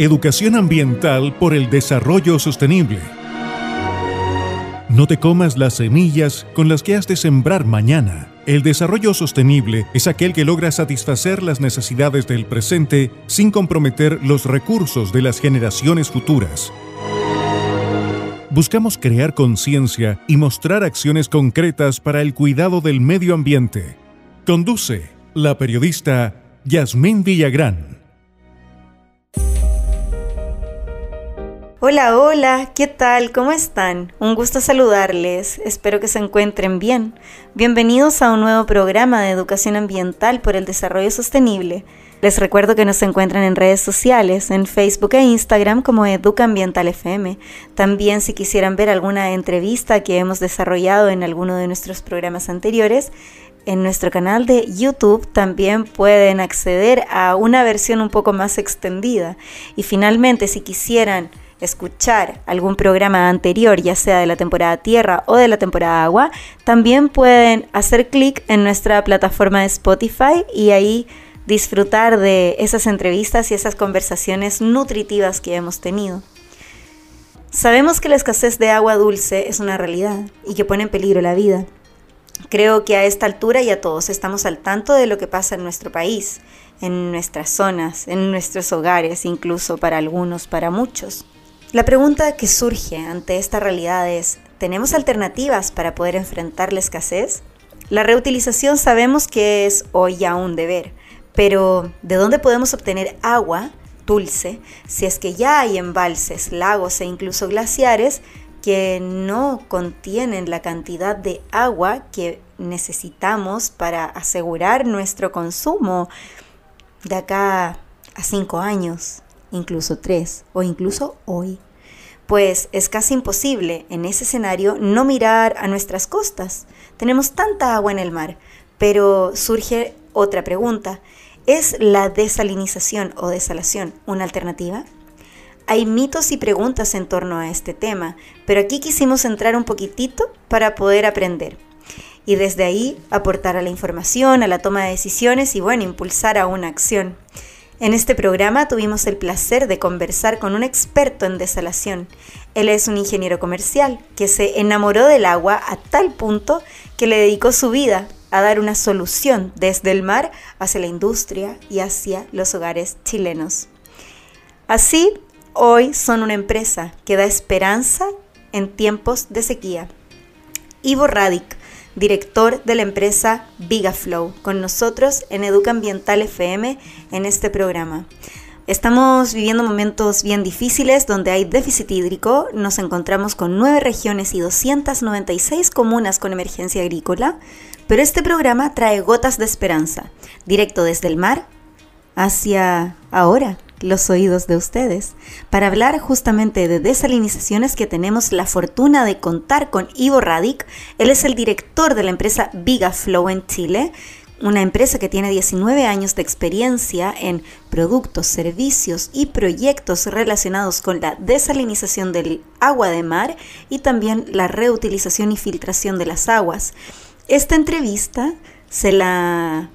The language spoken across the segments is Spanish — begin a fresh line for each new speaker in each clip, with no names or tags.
Educación ambiental por el desarrollo sostenible. No te comas las semillas con las que has de sembrar mañana. El desarrollo sostenible es aquel que logra satisfacer las necesidades del presente sin comprometer los recursos de las generaciones futuras. Buscamos crear conciencia y mostrar acciones concretas para el cuidado del medio ambiente. Conduce la periodista Yasmín Villagrán.
Hola, hola, ¿qué tal? ¿Cómo están? Un gusto saludarles, espero que se encuentren bien. Bienvenidos a un nuevo programa de educación ambiental por el desarrollo sostenible. Les recuerdo que nos encuentran en redes sociales, en Facebook e Instagram como Educa Ambiental FM. También si quisieran ver alguna entrevista que hemos desarrollado en alguno de nuestros programas anteriores, en nuestro canal de YouTube también pueden acceder a una versión un poco más extendida. Y finalmente, si quisieran escuchar algún programa anterior, ya sea de la temporada Tierra o de la temporada Agua, también pueden hacer clic en nuestra plataforma de Spotify y ahí disfrutar de esas entrevistas y esas conversaciones nutritivas que hemos tenido. Sabemos que la escasez de agua dulce es una realidad y que pone en peligro la vida. Creo que a esta altura ya todos estamos al tanto de lo que pasa en nuestro país, en nuestras zonas, en nuestros hogares, incluso para algunos, para muchos. La pregunta que surge ante esta realidad es, ¿tenemos alternativas para poder enfrentar la escasez? La reutilización sabemos que es hoy ya un deber, pero ¿de dónde podemos obtener agua dulce si es que ya hay embalses, lagos e incluso glaciares que no contienen la cantidad de agua que necesitamos para asegurar nuestro consumo de acá a cinco años? Incluso tres o incluso hoy. Pues es casi imposible en ese escenario no mirar a nuestras costas. Tenemos tanta agua en el mar, pero surge otra pregunta. ¿Es la desalinización o desalación una alternativa? Hay mitos y preguntas en torno a este tema, pero aquí quisimos entrar un poquitito para poder aprender y desde ahí aportar a la información, a la toma de decisiones y bueno, impulsar a una acción. En este programa tuvimos el placer de conversar con un experto en desalación. Él es un ingeniero comercial que se enamoró del agua a tal punto que le dedicó su vida a dar una solución desde el mar hacia la industria y hacia los hogares chilenos. Así, hoy son una empresa que da esperanza en tiempos de sequía. Ivo Radic director de la empresa Vigaflow, con nosotros en Educa Ambiental FM en este programa. Estamos viviendo momentos bien difíciles donde hay déficit hídrico. Nos encontramos con nueve regiones y 296 comunas con emergencia agrícola. Pero este programa trae gotas de esperanza, directo desde el mar hacia ahora, los oídos de ustedes para hablar justamente de desalinizaciones que tenemos la fortuna de contar con Ivo Radic. Él es el director de la empresa Vigaflow en Chile, una empresa que tiene 19 años de experiencia en productos, servicios y proyectos relacionados con la desalinización del agua de mar y también la reutilización y filtración de las aguas. Esta entrevista se la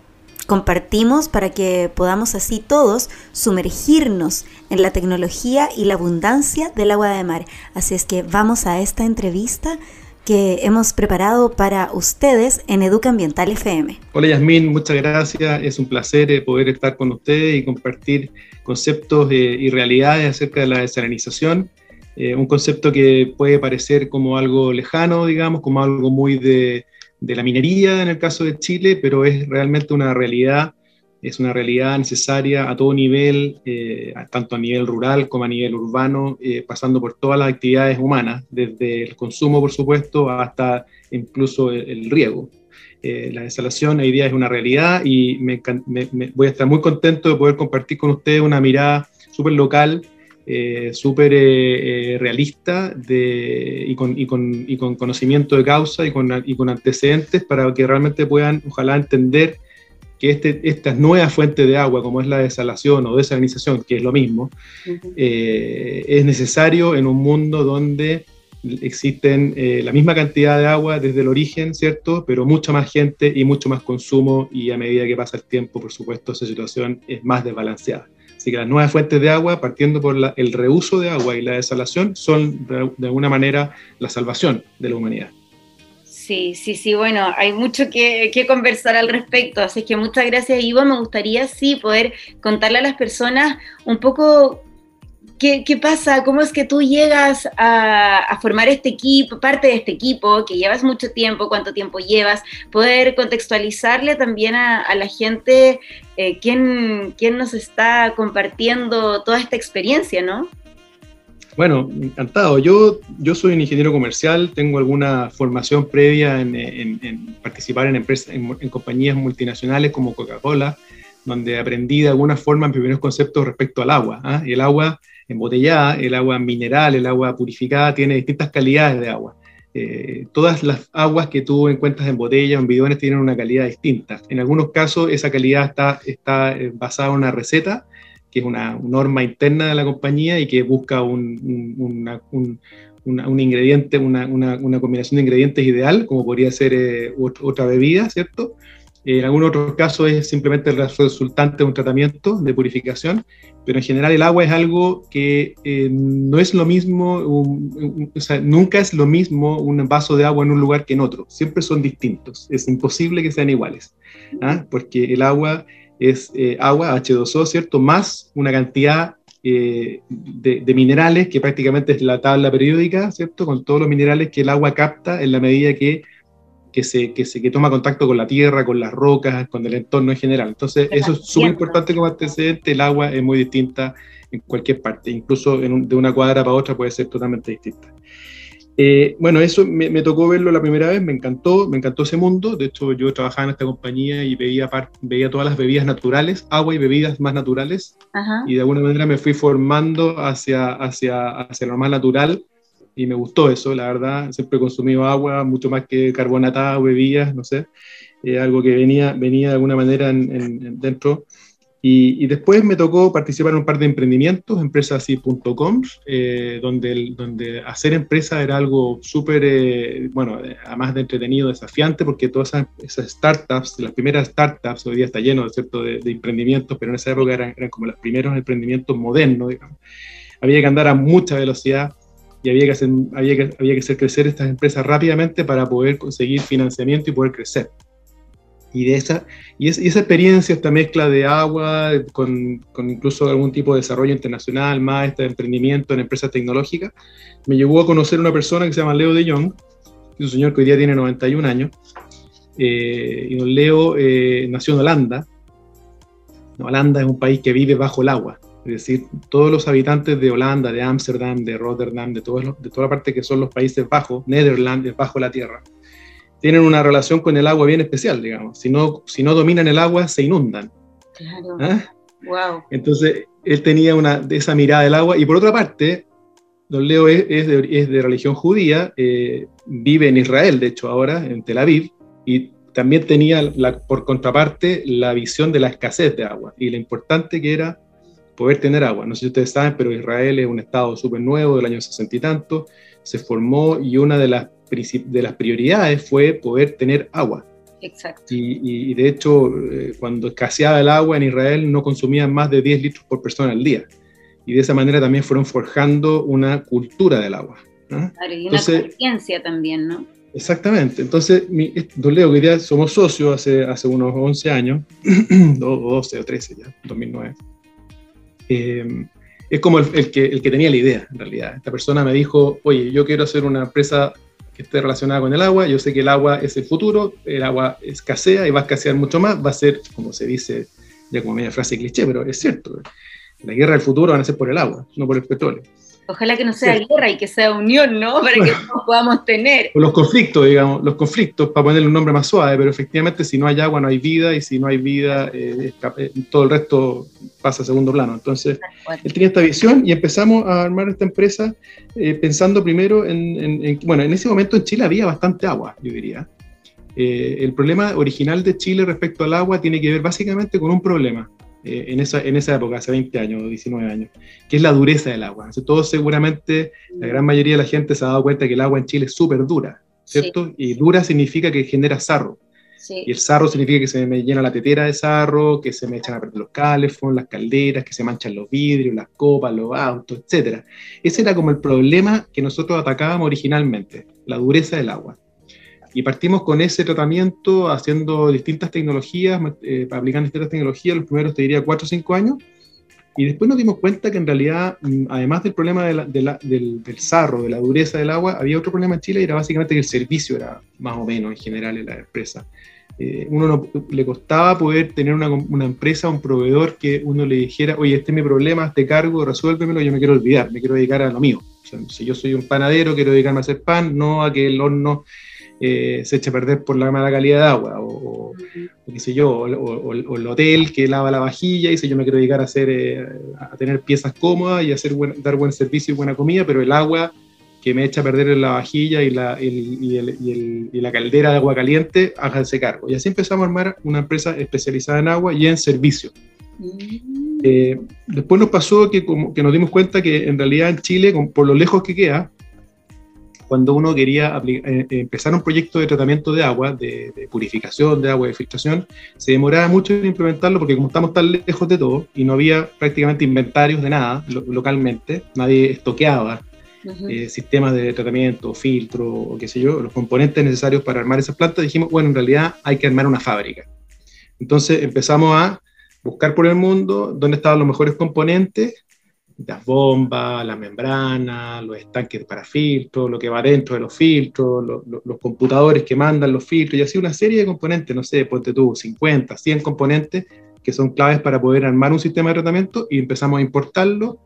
compartimos para que podamos así todos sumergirnos en la tecnología y la abundancia del agua de mar. Así es que vamos a esta entrevista que hemos preparado para ustedes en Educa Ambiental FM.
Hola Yasmín, muchas gracias. Es un placer eh, poder estar con ustedes y compartir conceptos eh, y realidades acerca de la desalinización. Eh, un concepto que puede parecer como algo lejano, digamos, como algo muy de, de la minería en el caso de Chile, pero es realmente una realidad, es una realidad necesaria a todo nivel, eh, tanto a nivel rural como a nivel urbano, eh, pasando por todas las actividades humanas, desde el consumo, por supuesto, hasta incluso el, riego. Eh, la desalación hoy día es una realidad y me, voy a estar muy contento de poder compartir con ustedes una mirada súper local eh, súper eh, eh, realista de, y, con, y, con, y, con, conocimiento de causa y con, y con, antecedentes para que realmente puedan, ojalá, entender que este, estas nuevas fuentes de agua, como es la desalación o desalinización, que es lo mismo, es necesario en un mundo donde existen eh, la misma cantidad de agua desde el origen, ¿cierto? Pero mucha más gente y mucho más consumo y a medida que pasa el tiempo, por supuesto, esa situación es más desbalanceada. Así que las nuevas fuentes de agua, partiendo por el reuso de agua y la desalación, son de alguna manera la salvación de la humanidad.
Sí, sí, sí, bueno, hay mucho que, que, conversar al respecto, así que muchas gracias Ivo, me gustaría sí poder contarle a las personas un poco ¿Qué, pasa? ¿Cómo es que tú llegas a, formar este equipo, parte de este equipo, que llevas mucho tiempo, cuánto tiempo llevas? Poder contextualizarle también a, la gente eh, quién, quién, nos está compartiendo toda esta experiencia, ¿no?
Bueno, encantado. Yo, yo soy un ingeniero comercial, tengo alguna formación previa en, participar en, empresas, en, compañías multinacionales como Coca-Cola, donde aprendí de alguna forma en primeros conceptos respecto al agua. ¿ah? El agua embotellada, el agua mineral, el agua purificada, tiene distintas calidades de agua. Eh, todas las aguas que tú encuentras en botella o en bidones tienen una calidad distinta. En algunos casos esa calidad está, está eh, basada en una receta, que es una norma interna de la compañía y que busca un, un, ingrediente, una, combinación de ingredientes ideal, como podría ser eh, otra bebida, ¿cierto? En algunos otros casos es simplemente el resultante de un tratamiento de purificación, pero en general el agua es algo que eh, no es lo mismo, o sea, nunca es lo mismo un vaso de agua en un lugar que en otro, siempre son distintos, es imposible que sean iguales, ¿ah? porque el agua es eh, agua, H2O, ¿cierto? Más una cantidad eh, de, de, minerales, que prácticamente es la tabla periódica, ¿cierto? Con todos los minerales que el agua capta en la medida que que, se, que, se, que toma contacto con la tierra, con las rocas, con el entorno en general. Entonces, eso es súper importante como antecedente. El agua es muy distinta en cualquier parte, incluso de una cuadra para otra puede ser totalmente distinta. Eh, bueno, eso me, tocó verlo la primera vez, me encantó, me encantó ese mundo. De hecho, yo trabajaba en esta compañía y veía, veía todas las bebidas naturales, agua y bebidas más naturales. Y de alguna manera me fui formando hacia, hacia, hacia lo más natural y me gustó eso, la verdad. Siempre he consumido agua, mucho más que carbonatada bebidas, no sé. algo que venía, venía de alguna manera en, dentro. Y, después me tocó participar en un par de emprendimientos, empresasy.com, eh, donde, donde hacer empresa era algo súper, eh, bueno, además de entretenido, desafiante, porque todas esas, startups, las primeras startups, hoy día está lleno ¿cierto? De, de emprendimientos, pero en esa época eran, eran como los primeros emprendimientos modernos, digamos. Había que andar a mucha velocidad y había que, hacer, había, que, había que hacer crecer estas empresas rápidamente para poder conseguir financiamiento y poder crecer. Y, de esa, y, esa experiencia, esta mezcla de agua, con, con, incluso algún tipo de desarrollo internacional, más este emprendimiento en empresas tecnológicas, me llevó a conocer una persona que se llama Leo de Jong, un señor que hoy día tiene 91 años. Eh, y don Leo eh, nació en Holanda. Holanda es un país que vive bajo el agua. Es decir, todos los habitantes de Holanda, de Ámsterdam, de Rotterdam, de, de toda la parte que son los Países Bajos, Netherlands, bajo la tierra, tienen una relación con el agua bien especial, digamos. Si no, si no dominan el agua, se inundan. Claro. Wow. ¿Ah? Entonces, él tenía una, esa mirada del agua. Y por otra parte, don Leo es, es, de, religión judía, eh, vive en Israel, de hecho, ahora, en Tel Aviv, y también tenía, la, por contraparte, la visión de la escasez de agua y lo importante que era poder tener agua. No sé si ustedes saben, pero Israel es un estado súper nuevo del año sesenta y tanto, se formó y una de las, de las prioridades fue poder tener agua. Exacto. Y, de hecho, eh, cuando escaseaba el agua en Israel no consumían más de 10 litros por persona al día. Y de esa manera también fueron forjando una cultura del agua.
Claro, y una conciencia también, ¿no?
Exactamente. Entonces, mi, don Leo, que ya somos socios hace, hace unos 11 años, 12 o 13 ya, 2009. Eh, es como el, que, el que tenía la idea, en realidad. Esta persona me dijo, oye, yo quiero hacer una empresa que esté relacionada con el agua, yo sé que el agua es el futuro, el agua escasea y va a escasear mucho más, va a ser, como se dice, ya como media frase cliché, pero es cierto, la guerra del futuro van a ser por el agua, no por el petróleo.
Ojalá que no sea guerra y que sea unión, ¿no? Para que todos podamos tener.
Los conflictos, digamos, los conflictos, para ponerle un nombre más suave, pero efectivamente si no hay agua no hay vida y si no hay vida eh, eh, todo el resto pasa a segundo plano. Entonces, él tenía esta visión y empezamos a armar esta empresa eh, pensando primero en, bueno, en ese momento en Chile había bastante agua, yo diría. el problema original de Chile respecto al agua tiene que ver básicamente con un problema. Eh, en, esa, en esa época, hace 20 años o 19 años, que es la dureza del agua. Entonces, todos seguramente, la gran mayoría de la gente se ha dado cuenta que el agua en Chile es súper dura, ¿cierto? Y dura significa que genera sarro. Y el sarro significa que se me llena la tetera de sarro, que se me echan a perder los calefons, las calderas, que se manchan los vidrios, las copas, los autos, etc. Ese era como el problema que nosotros atacábamos originalmente, la dureza del agua. Y partimos con ese tratamiento haciendo distintas tecnologías, eh, aplicando distintas tecnologías, los primeros te diría 4 o 5 años, y después nos dimos cuenta que en realidad, mm, además del problema del, del, sarro, de la dureza del agua, había otro problema en Chile y era básicamente que el servicio era más o menos en general en la empresa. Eh, uno no, le costaba poder tener una, una, empresa, un proveedor que uno le dijera, oye, este es mi problema, este cargo, resuélvemelo, yo me quiero olvidar, me quiero dedicar a lo mío. si yo soy un panadero, quiero dedicarme a hacer pan, no a que el horno eh, se echa a perder por la mala calidad de agua, o, qué sé yo, o, el hotel que lava la vajilla y dice yo me quiero dedicar a, hacer, eh, a tener piezas cómodas y hacer dar buen servicio y buena comida, pero el agua que me echa a perder en la vajilla y la, y, la caldera de agua caliente, háganse cargo. Y así empezamos a armar una empresa especializada en agua y en servicio. Mm. Eh, después nos pasó que, como, que nos dimos cuenta que en realidad en Chile, por lo lejos que queda, cuando uno quería eh, eh, empezar un proyecto de tratamiento de agua, de, purificación de agua, de filtración, se demoraba mucho en implementarlo porque como estamos tan lejos de todo y no había prácticamente inventarios de nada localmente, nadie estoqueaba eh, sistemas de tratamiento, filtro o qué sé yo, los componentes necesarios para armar esas plantas, dijimos, bueno, en realidad hay que armar una fábrica. Entonces empezamos a buscar por el mundo dónde estaban los mejores componentes las bombas, las membranas, los estanques para filtros, lo que va dentro de los filtros, los computadores que mandan los filtros, y así una serie de componentes, no sé, ponte tú, 50, 100 componentes que son claves para poder armar un sistema de tratamiento y empezamos a importarlo,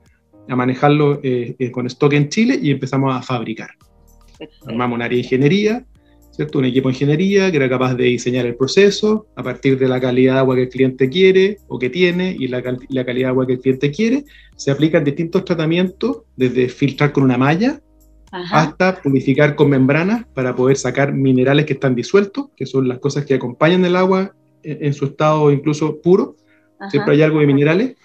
a manejarlo eh, eh, con stock en Chile y empezamos a fabricar. Armamos un área de ingeniería, un equipo de ingeniería que era capaz de diseñar el proceso a partir de la calidad de agua que el cliente quiere o que tiene y la, la calidad de agua que el cliente quiere. Se aplican distintos tratamientos, desde filtrar con una malla hasta purificar con membranas para poder sacar minerales que están disueltos, que son las cosas que acompañan el agua en, su estado incluso puro. Siempre hay algo de minerales.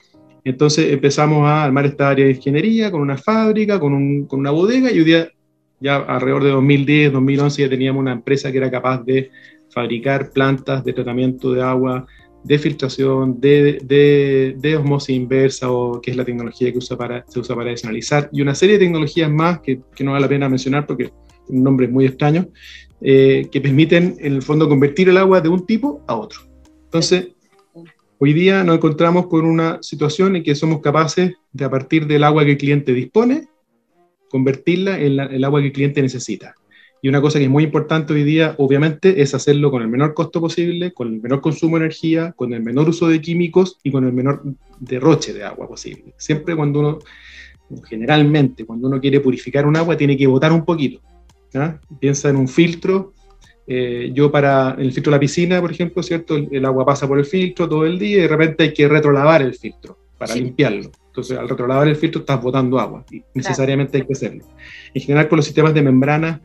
Entonces empezamos a armar esta área de ingeniería con una fábrica, con, un, con una bodega y hoy día ya alrededor de 2010, 2011 ya teníamos una empresa que era capaz de fabricar plantas de tratamiento de agua, de filtración, de, de, de osmosis inversa, o que es la tecnología que se usa para desanalizar, y una serie de tecnologías más que, no vale la pena mencionar porque un nombre muy extraño, eh, que permiten en el fondo convertir el agua de un tipo a otro. Entonces, hoy día nos encontramos con una situación en que somos capaces de a partir del agua que el cliente dispone, convertirla en el agua que el cliente necesita. Y una cosa que es muy importante hoy día, obviamente, es hacerlo con el menor costo posible, con el menor consumo de energía, con el menor uso de químicos y con el menor derroche de agua posible. Siempre cuando uno, generalmente, cuando uno quiere purificar un agua, tiene que botar un poquito. Piensa en un filtro. Eh, yo para el filtro de la piscina, por ejemplo, ¿cierto? El, agua pasa por el filtro todo el día y de repente hay que retrolavar el filtro para limpiarlo. Entonces, al retrolavar el filtro estás botando agua y necesariamente hay que hacerlo. En general, con los sistemas de membrana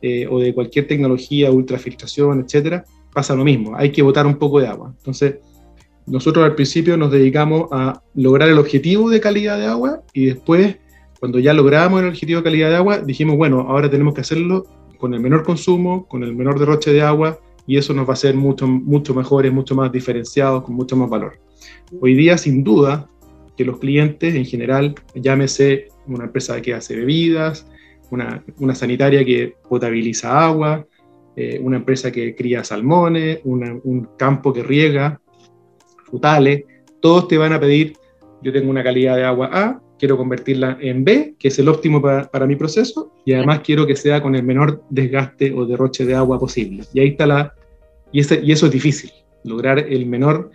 eh, o de cualquier tecnología, ultrafiltración, etcétera, pasa lo mismo. Hay que botar un poco de agua. Entonces, nosotros al principio nos dedicamos a lograr el objetivo de calidad de agua y después, cuando ya logramos el objetivo de calidad de agua, dijimos, bueno, ahora tenemos que hacerlo con el menor consumo, con el menor derroche de agua y eso nos va a hacer mucho, mucho mejores, mucho más diferenciados, con mucho más valor. Hoy día, sin duda, que los clientes en general, llámese una empresa que hace bebidas, una, una sanitaria que potabiliza agua, eh, una empresa que cría salmones, un campo que riega frutales, todos te van a pedir, yo tengo una calidad de agua A, quiero convertirla en B, que es el óptimo para, para mi proceso, y además quiero que sea con el menor desgaste o derroche de agua posible. Y ahí está la... Y, ese, y eso es difícil, lograr el menor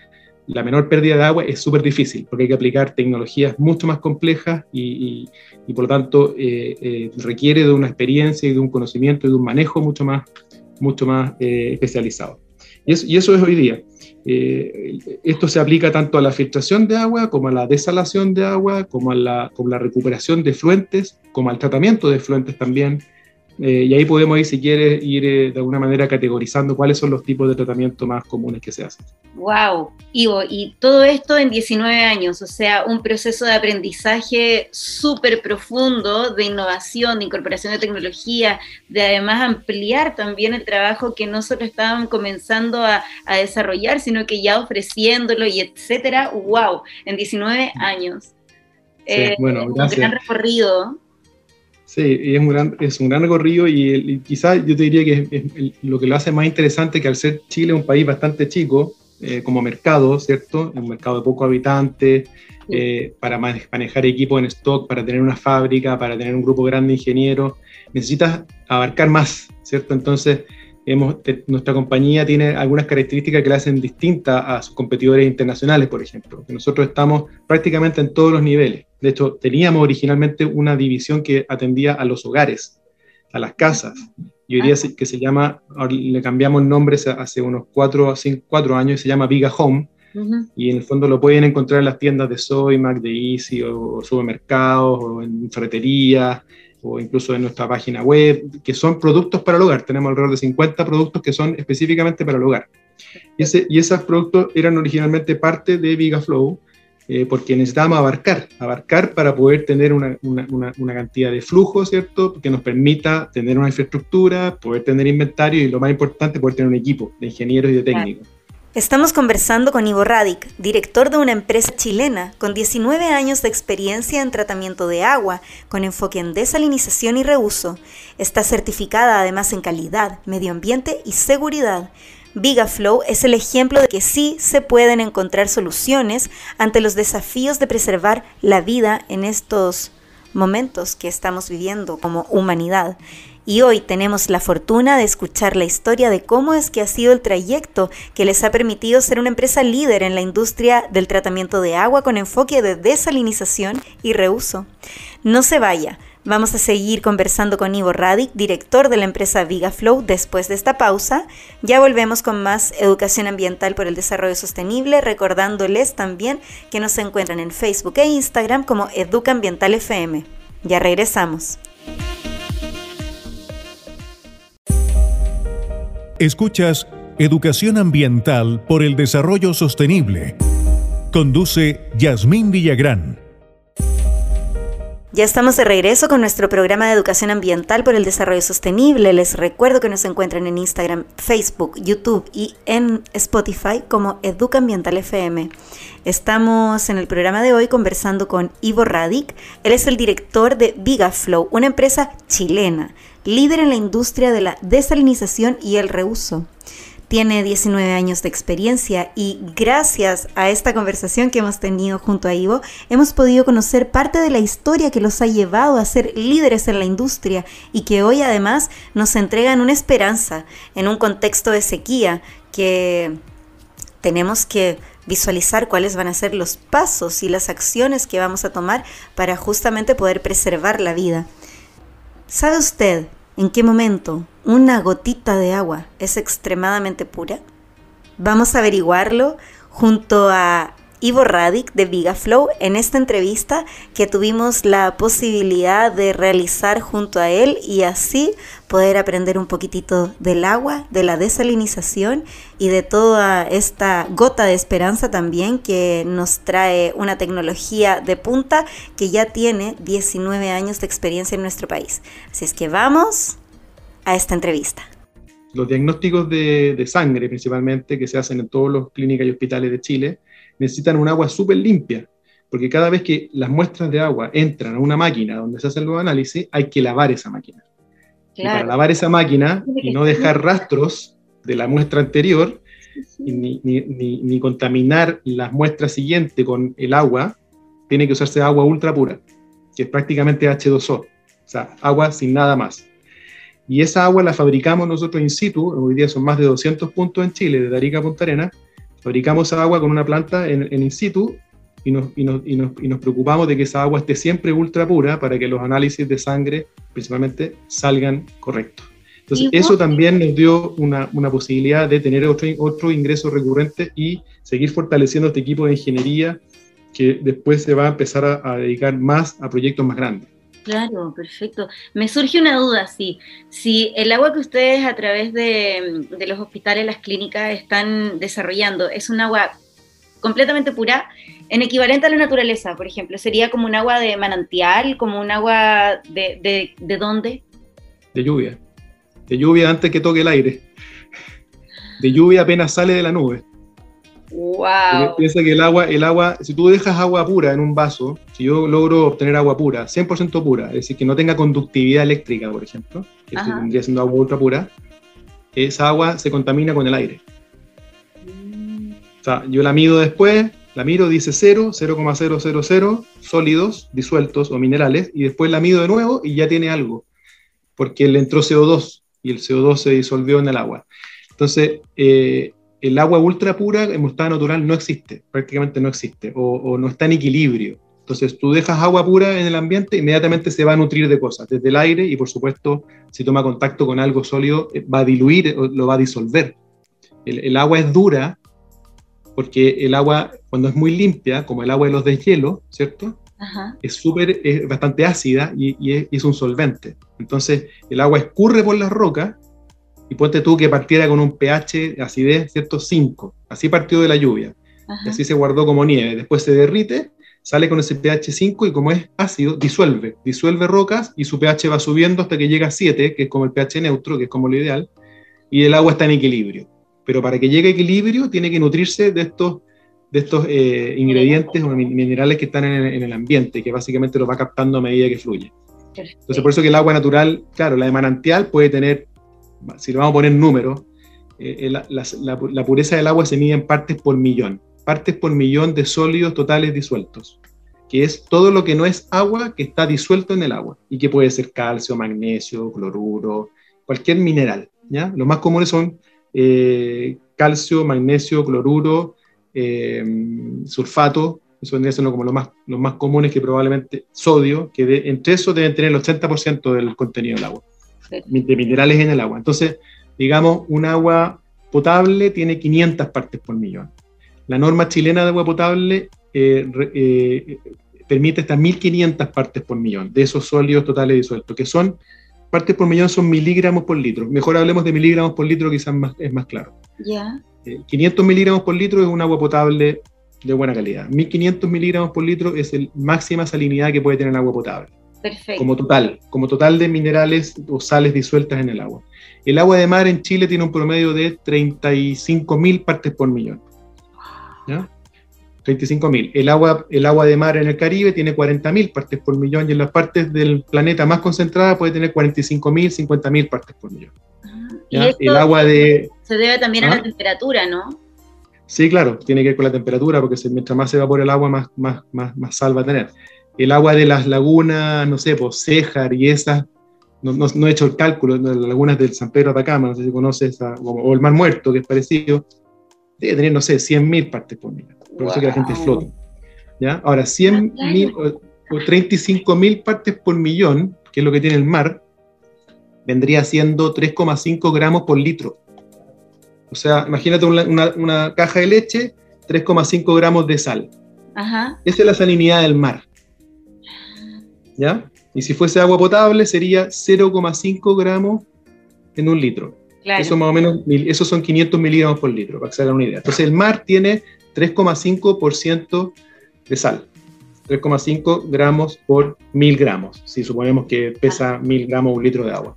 la menor pérdida de agua es súper difícil porque hay que aplicar tecnologías mucho más complejas y, por lo tanto eh, eh, requiere de una experiencia y de un conocimiento y de un manejo mucho más, mucho más eh, especializado. Y eso, y eso, es hoy día. esto se aplica tanto a la filtración de agua como a la desalación de agua, como a la, como la recuperación de fluentes, como al tratamiento de fluentes también. Eh, y ahí podemos ir, si quieres, ir eh, de alguna manera categorizando cuáles son los tipos de tratamiento más comunes que se hacen.
Wow, Ivo, y todo esto en 19 años, o sea, un proceso de aprendizaje súper profundo, de innovación, de incorporación de tecnología, de además ampliar también el trabajo que no solo estaban comenzando a, desarrollar, sino que ya ofreciéndolo y etcétera. Wow, en 19 años.
Sí, eh, bueno, gracias.
Un gran recorrido.
Sí, es un gran, es un gran recorrido y, quizás yo te diría que lo que lo hace más interesante que al ser Chile un país bastante chico eh, como mercado, ¿cierto? Un mercado de pocos habitantes, eh, para manejar equipo en stock, para tener una fábrica, para tener un grupo grande de ingenieros, necesitas abarcar más, ¿cierto? Entonces, nuestra compañía tiene algunas características que la hacen distinta a sus competidores internacionales, por ejemplo. Nosotros estamos prácticamente en todos los niveles. De hecho, teníamos originalmente una división que atendía a los hogares, a las casas. Yo diría que se llama, le cambiamos el nombre hace unos cuatro, cinco, cuatro años y se llama Viga Home. Y en el fondo lo pueden encontrar en las tiendas de Soymac, de Easy, o, supermercados, o en ferreterías, o incluso en nuestra página web, que son productos para el hogar. Tenemos alrededor de 50 productos que son específicamente para el hogar. Y, ese, y esos productos eran originalmente parte de VigaFlow, eh, porque necesitábamos abarcar, abarcar para poder tener una, una, una, cantidad de flujo, ¿cierto? Que nos permita tener una infraestructura, poder tener inventario y lo más importante, poder tener un equipo de ingenieros y de técnicos.
Estamos conversando con Ivo Radic, director de una empresa chilena con 19 años de experiencia en tratamiento de agua, con enfoque en desalinización y reuso. Está certificada además en calidad, medio ambiente y seguridad. VigaFlow es el ejemplo de que sí se pueden encontrar soluciones ante los desafíos de preservar la vida en estos momentos que estamos viviendo como humanidad y hoy tenemos la fortuna de escuchar la historia de cómo es que ha sido el trayecto que les ha permitido ser una empresa líder en la industria del tratamiento de agua con enfoque de desalinización y reuso. No se vaya. Vamos a seguir conversando con Ivo Radic, director de la empresa VigaFlow, después de esta pausa. Ya volvemos con más educación ambiental por el desarrollo sostenible, recordándoles también que nos encuentran en Facebook e Instagram como Educa Ambiental FM. Ya regresamos.
Escuchas Educación Ambiental por el Desarrollo Sostenible. Conduce Yasmín Villagrán.
Ya estamos de regreso con nuestro programa de educación ambiental por el desarrollo sostenible. Les recuerdo que nos encuentran en Instagram, Facebook, YouTube y en Spotify como Educa Ambiental FM. Estamos en el programa de hoy conversando con Ivo Radic. Él es el director de Vigaflow, una empresa chilena líder en la industria de la desalinización y el reuso. Tiene 19 años de experiencia y gracias a esta conversación que hemos tenido junto a Ivo, hemos podido conocer parte de la historia que los ha llevado a ser líderes en la industria y que hoy además nos entregan una esperanza en un contexto de sequía que tenemos que visualizar cuáles van a ser los pasos y las acciones que vamos a tomar para justamente poder preservar la vida. ¿Sabe usted ¿En qué momento una gotita de agua es extremadamente pura? Vamos a averiguarlo junto a Ivo Radic de VigaFlow en esta entrevista que tuvimos la posibilidad de realizar junto a él y así poder aprender un poquitito del agua, de la desalinización y de toda esta gota de esperanza también que nos trae una tecnología de punta que ya tiene 19 años de experiencia en nuestro país. Así es que vamos a esta entrevista.
Los diagnósticos de, sangre principalmente que se hacen en todas las clínicas y hospitales de Chile necesitan un agua súper limpia, porque cada vez que las muestras de agua entran a una máquina donde se hacen los análisis, hay que lavar esa máquina. Y para lavar esa máquina y no dejar rastros de la muestra anterior, ni, ni, ni, contaminar las muestras siguientes con el agua, tiene que usarse agua ultra pura, que es prácticamente H2O, o sea, agua sin nada más. Y esa agua la fabricamos nosotros in situ, hoy día son más de 200 puntos en Chile, de Arica a Punta Arenas, fabricamos agua con una planta en, in situ y nos, y, nos, y, nos, preocupamos de que esa agua esté siempre ultra pura para que los análisis de sangre principalmente salgan correctos. Entonces, eso también nos dio una, una, posibilidad de tener otro, otro ingreso recurrente y seguir fortaleciendo este equipo de ingeniería que después se va a empezar a, a dedicar más a proyectos más grandes.
Claro, perfecto. Me surge una duda, sí. Si el agua que ustedes a través de, los hospitales, las clínicas están desarrollando es un agua completamente pura, en equivalente a la naturaleza, por ejemplo, ¿sería como un agua de manantial, como un agua de, de, de dónde?
De lluvia. De lluvia antes que toque el aire. De lluvia apenas sale de la nube.
Wow.
Piensa que el agua, el agua, si tú dejas agua pura en un vaso, si yo logro obtener agua pura, 100% pura, es decir, que no tenga conductividad eléctrica, por ejemplo, que vendría siendo agua ultra pura, esa agua se contamina con el aire. Yo la mido después, la miro, dice 0, 0,000 sólidos, disueltos o minerales, y después la mido de nuevo y ya tiene algo, porque le entró CO2 y el CO2 se disolvió en el agua. Entonces, eh, el agua ultra pura en estado natural no existe, prácticamente no existe, o, no está en equilibrio. Entonces tú dejas agua pura en el ambiente, inmediatamente se va a nutrir de cosas, desde el aire y por supuesto si toma contacto con algo sólido eh, va a diluir, lo va a disolver. El, agua es dura porque el agua cuando es muy limpia, como el agua de los deshielos, ¿cierto? Es súper, es bastante ácida y, y, es, y es un solvente. Entonces el agua escurre por las rocas y ponte tú que partiera con un pH acidez, ¿cierto? 5. Así partió de la lluvia. Y así se guardó como nieve. Después se derrite, sale con ese pH 5 y como es ácido, disuelve. Disuelve rocas y su pH va subiendo hasta que llega a 7, que es como el pH neutro, que es como lo ideal, y el agua está en equilibrio. Pero para que llegue a equilibrio tiene que nutrirse de estos, de estos eh, ingredientes o minerales que están en el, en el ambiente, que básicamente los va captando a medida que fluye. Entonces, por eso que el agua natural, claro, la de manantial puede tener si le vamos a poner números, eh, eh, la, pureza del agua se mide en partes por millón, partes por millón de sólidos totales disueltos, que es todo lo que no es agua que está disuelto en el agua y que puede ser calcio, magnesio, cloruro, cualquier mineral. ¿ya? Los más comunes son eh, calcio, magnesio, cloruro, sulfato, eso vendría siendo como los más, los más comunes que probablemente sodio, que entre eso deben tener el 80% del contenido del agua de minerales en el agua. Entonces, digamos, un agua potable tiene 500 partes por millón. La norma chilena de agua potable eh, eh, permite hasta 1500 partes por millón de esos sólidos totales disueltos, que son partes por millón son miligramos por litro. Mejor hablemos de miligramos por litro, quizás más, es más claro.
Ya.
500 eh, miligramos por litro es un agua potable de buena calidad. 1500 miligramos por litro es la máxima salinidad que puede tener el agua potable. Como total, como total de minerales o sales disueltas en el agua. El agua de mar en Chile tiene un promedio de 35.000 partes por millón. ¿Ya? 35.000. El agua, el agua de mar en el Caribe tiene 40.000 partes por millón y en las partes del planeta más concentradas puede tener 45.000, 50.000 partes por millón.
Ah, el agua de... Se debe también a la ¿Ah? temperatura, ¿no?
Sí, claro, tiene que ver con la temperatura, porque mientras más se evapora el agua, más, más, más, más sal va a tener el agua de las lagunas, no sé, pues y esas, no, no, he hecho el cálculo, las lagunas del San Pedro de Atacama, no sé si conoces, o, el Mar Muerto, que es parecido, debe tener, no sé, 100.000 partes por millón. Por eso que la gente flota. ¿ya? Ahora, 100.000 o, o 35.000 partes por millón, que es lo que tiene el mar, vendría siendo 3,5 gramos por litro. O sea, imagínate una, una caja de leche, 3,5 gramos de sal. Ajá. Esa es la salinidad del mar. ¿ya? Y si fuese agua potable sería 0,5 gramos en un litro. Eso más o menos, esos son 500 miligramos por litro, para que se hagan una idea. Entonces el mar tiene 3,5% de sal. 3,5 gramos por mil gramos, si suponemos que pesa mil gramos un litro de agua.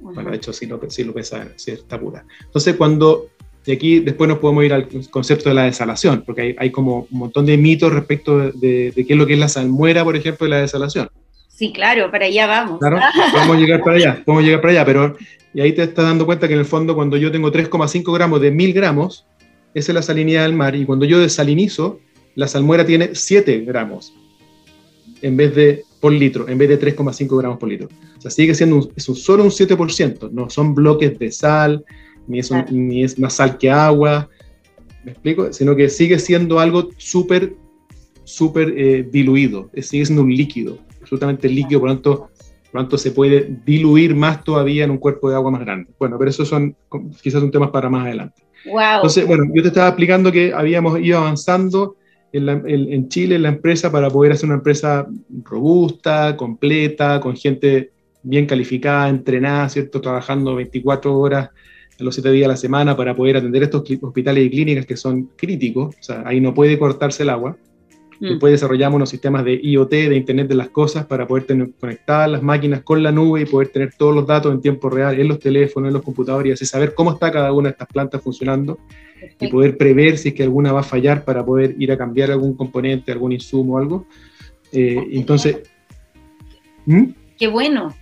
Bueno, de hecho sí lo, lo pesa, sí está pura. Entonces cuando, de aquí después nos podemos ir al concepto de la desalación, porque hay, como un montón de mitos respecto de, de, qué es lo que es la salmuera, por ejemplo, de la desalación.
Sí, claro, para allá vamos.
Claro, podemos llegar para allá, podemos llegar para allá, pero y ahí te estás dando cuenta que en el fondo cuando yo tengo 3,5 gramos de 1000 gramos, esa es la salinidad del mar, y cuando yo desalinizo, la salmuera tiene 7 gramos en vez de por litro, en vez de 3,5 gramos por litro. O sea, sigue siendo es solo un 7%, no son bloques de sal, ni es, ni es más sal que agua, ¿me explico? Sino que sigue siendo algo súper, súper eh, diluido, sigue siendo un líquido absolutamente líquido, por lo tanto, por se puede diluir más todavía en un cuerpo de agua más grande. Bueno, pero eso son quizás un tema para más adelante.
Wow.
Entonces, bueno, yo te estaba explicando que habíamos ido avanzando en, Chile la empresa para poder hacer una empresa robusta, completa, con gente bien calificada, entrenada, ¿cierto? Trabajando 24 horas los 7 días a la semana para poder atender estos hospitales y clínicas que son críticos, o sea, ahí no puede cortarse el agua. Mm. Después desarrollamos unos sistemas de IoT, de Internet de las Cosas, para poder tener, conectar las máquinas con la nube y poder tener todos los datos en tiempo real en los teléfonos, en los computadores y así saber cómo está cada una de estas plantas funcionando y poder prever si es que alguna va a fallar para poder ir a cambiar algún componente, algún insumo o algo. Eh, entonces...
¿Mm? Qué bueno.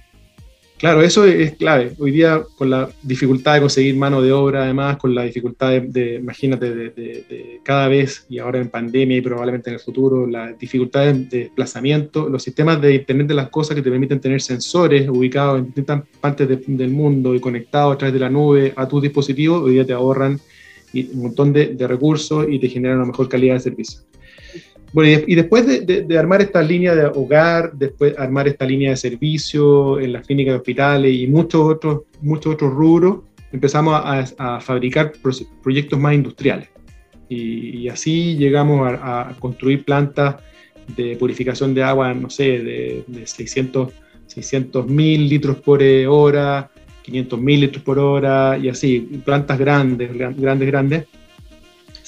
Claro, eso es clave. Hoy día, con la dificultad de conseguir mano de obra, además, con la dificultad de, imagínate, de, cada vez, y ahora en pandemia y probablemente en el futuro, la dificultad de, desplazamiento, los sistemas de Internet de las Cosas que te permiten tener sensores ubicados en distintas partes del mundo y conectados a través de la nube a tus dispositivos, hoy día te ahorran un montón de, recursos y te generan una mejor calidad de servicio. Bueno, y, después de, armar esta línea de hogar, después armar esta línea de servicio en las clínicas de hospitales y muchos otros, muchos otros rubros, empezamos a, fabricar proyectos más industriales. Y, así llegamos a, construir plantas de purificación de agua, no sé, de, de 600 mil litros por hora, 500 mil litros por hora y así, plantas grandes, grandes, grandes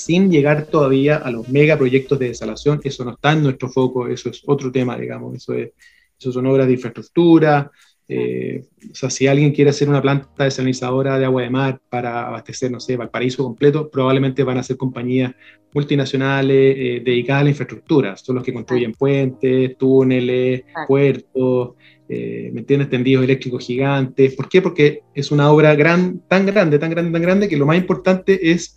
sin llegar todavía a los megaproyectos de desalación. Eso no está en nuestro foco, eso es otro tema, digamos, eso, es, eso son obras de infraestructura. Eh, o sea, si alguien quiere hacer una planta desalinizadora de agua de mar para abastecer, no sé, Valparaíso completo, probablemente van a ser compañías multinacionales eh, dedicadas a la infraestructura. Son los que construyen puentes, túneles, puertos, eh, ¿me entiendes? Tendidos eléctricos gigantes. ¿Por qué? Porque es una obra gran, tan grande, tan grande, tan grande, que lo más importante es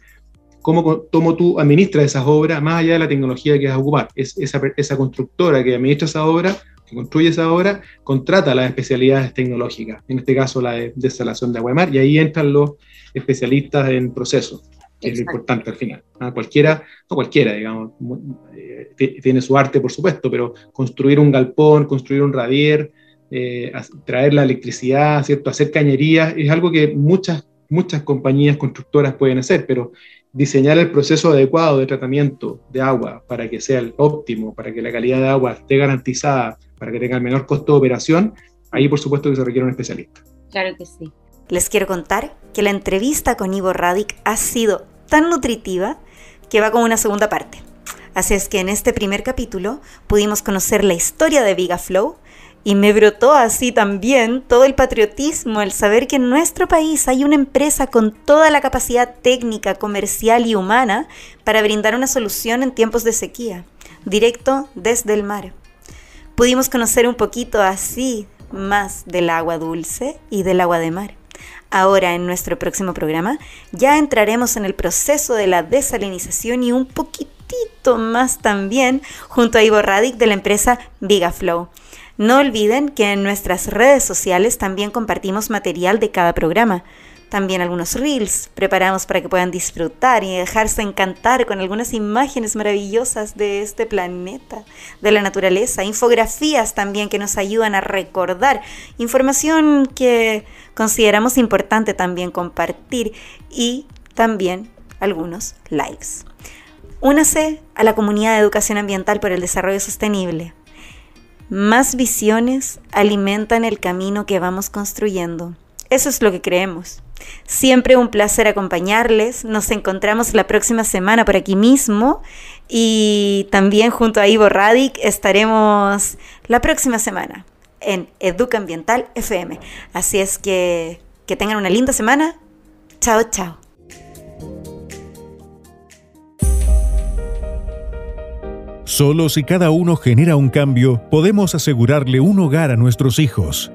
cómo, tú administras esas obras, más allá de la tecnología que vas a ocupar. Es esa, esa constructora que administra esa obra, que construye esa obra, contrata las especialidades tecnológicas, en este caso la de desalación de agua de mar, y ahí entran los especialistas en procesos, que es lo importante al final. ¿ah? Cualquiera, no cualquiera, digamos, eh, tiene su arte, por supuesto, pero construir un galpón, construir un radier, eh, traer la electricidad, ¿cierto? hacer cañerías, es algo que muchas, muchas compañías constructoras pueden hacer, pero diseñar el proceso adecuado de tratamiento de agua para que sea el óptimo, para que la calidad de agua esté garantizada, para que tenga el menor costo de operación, ahí por supuesto que se requiere un especialista.
Claro que sí. Les quiero contar que la entrevista con Ivo Radic ha sido tan nutritiva que va con una segunda parte. Así es que en este primer capítulo pudimos conocer la historia de VigaFlow, y me brotó así también todo el patriotismo, el saber que en nuestro país hay una empresa con toda la capacidad técnica, comercial y humana para brindar una solución en tiempos de sequía, directo desde el mar. Pudimos conocer un poquito así más del agua dulce y del agua de mar. Ahora en nuestro próximo programa ya entraremos en el proceso de la desalinización y un poquitito más también junto a Ivo Radic de la empresa Vigaflow. No olviden que en nuestras redes sociales también compartimos material de cada programa. También algunos reels preparamos para que puedan disfrutar y dejarse encantar con algunas imágenes maravillosas de este planeta, de la naturaleza, infografías también que nos ayudan a recordar, información que consideramos importante también compartir y también algunos likes. Únase a la comunidad de educación ambiental por el desarrollo sostenible. Más visiones alimentan el camino que vamos construyendo. Eso es lo que creemos. Siempre un placer acompañarles. Nos encontramos la próxima semana por aquí mismo y también junto a Ivo Radic estaremos la próxima semana en Educa Ambiental FM. Así es que que tengan una linda semana. Chao, chao.
Solo si cada uno genera un cambio, podemos asegurarle un hogar a nuestros hijos.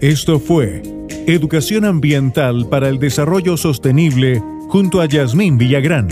Esto fue Educación Ambiental para el Desarrollo Sostenible junto a Yasmín Villagrán.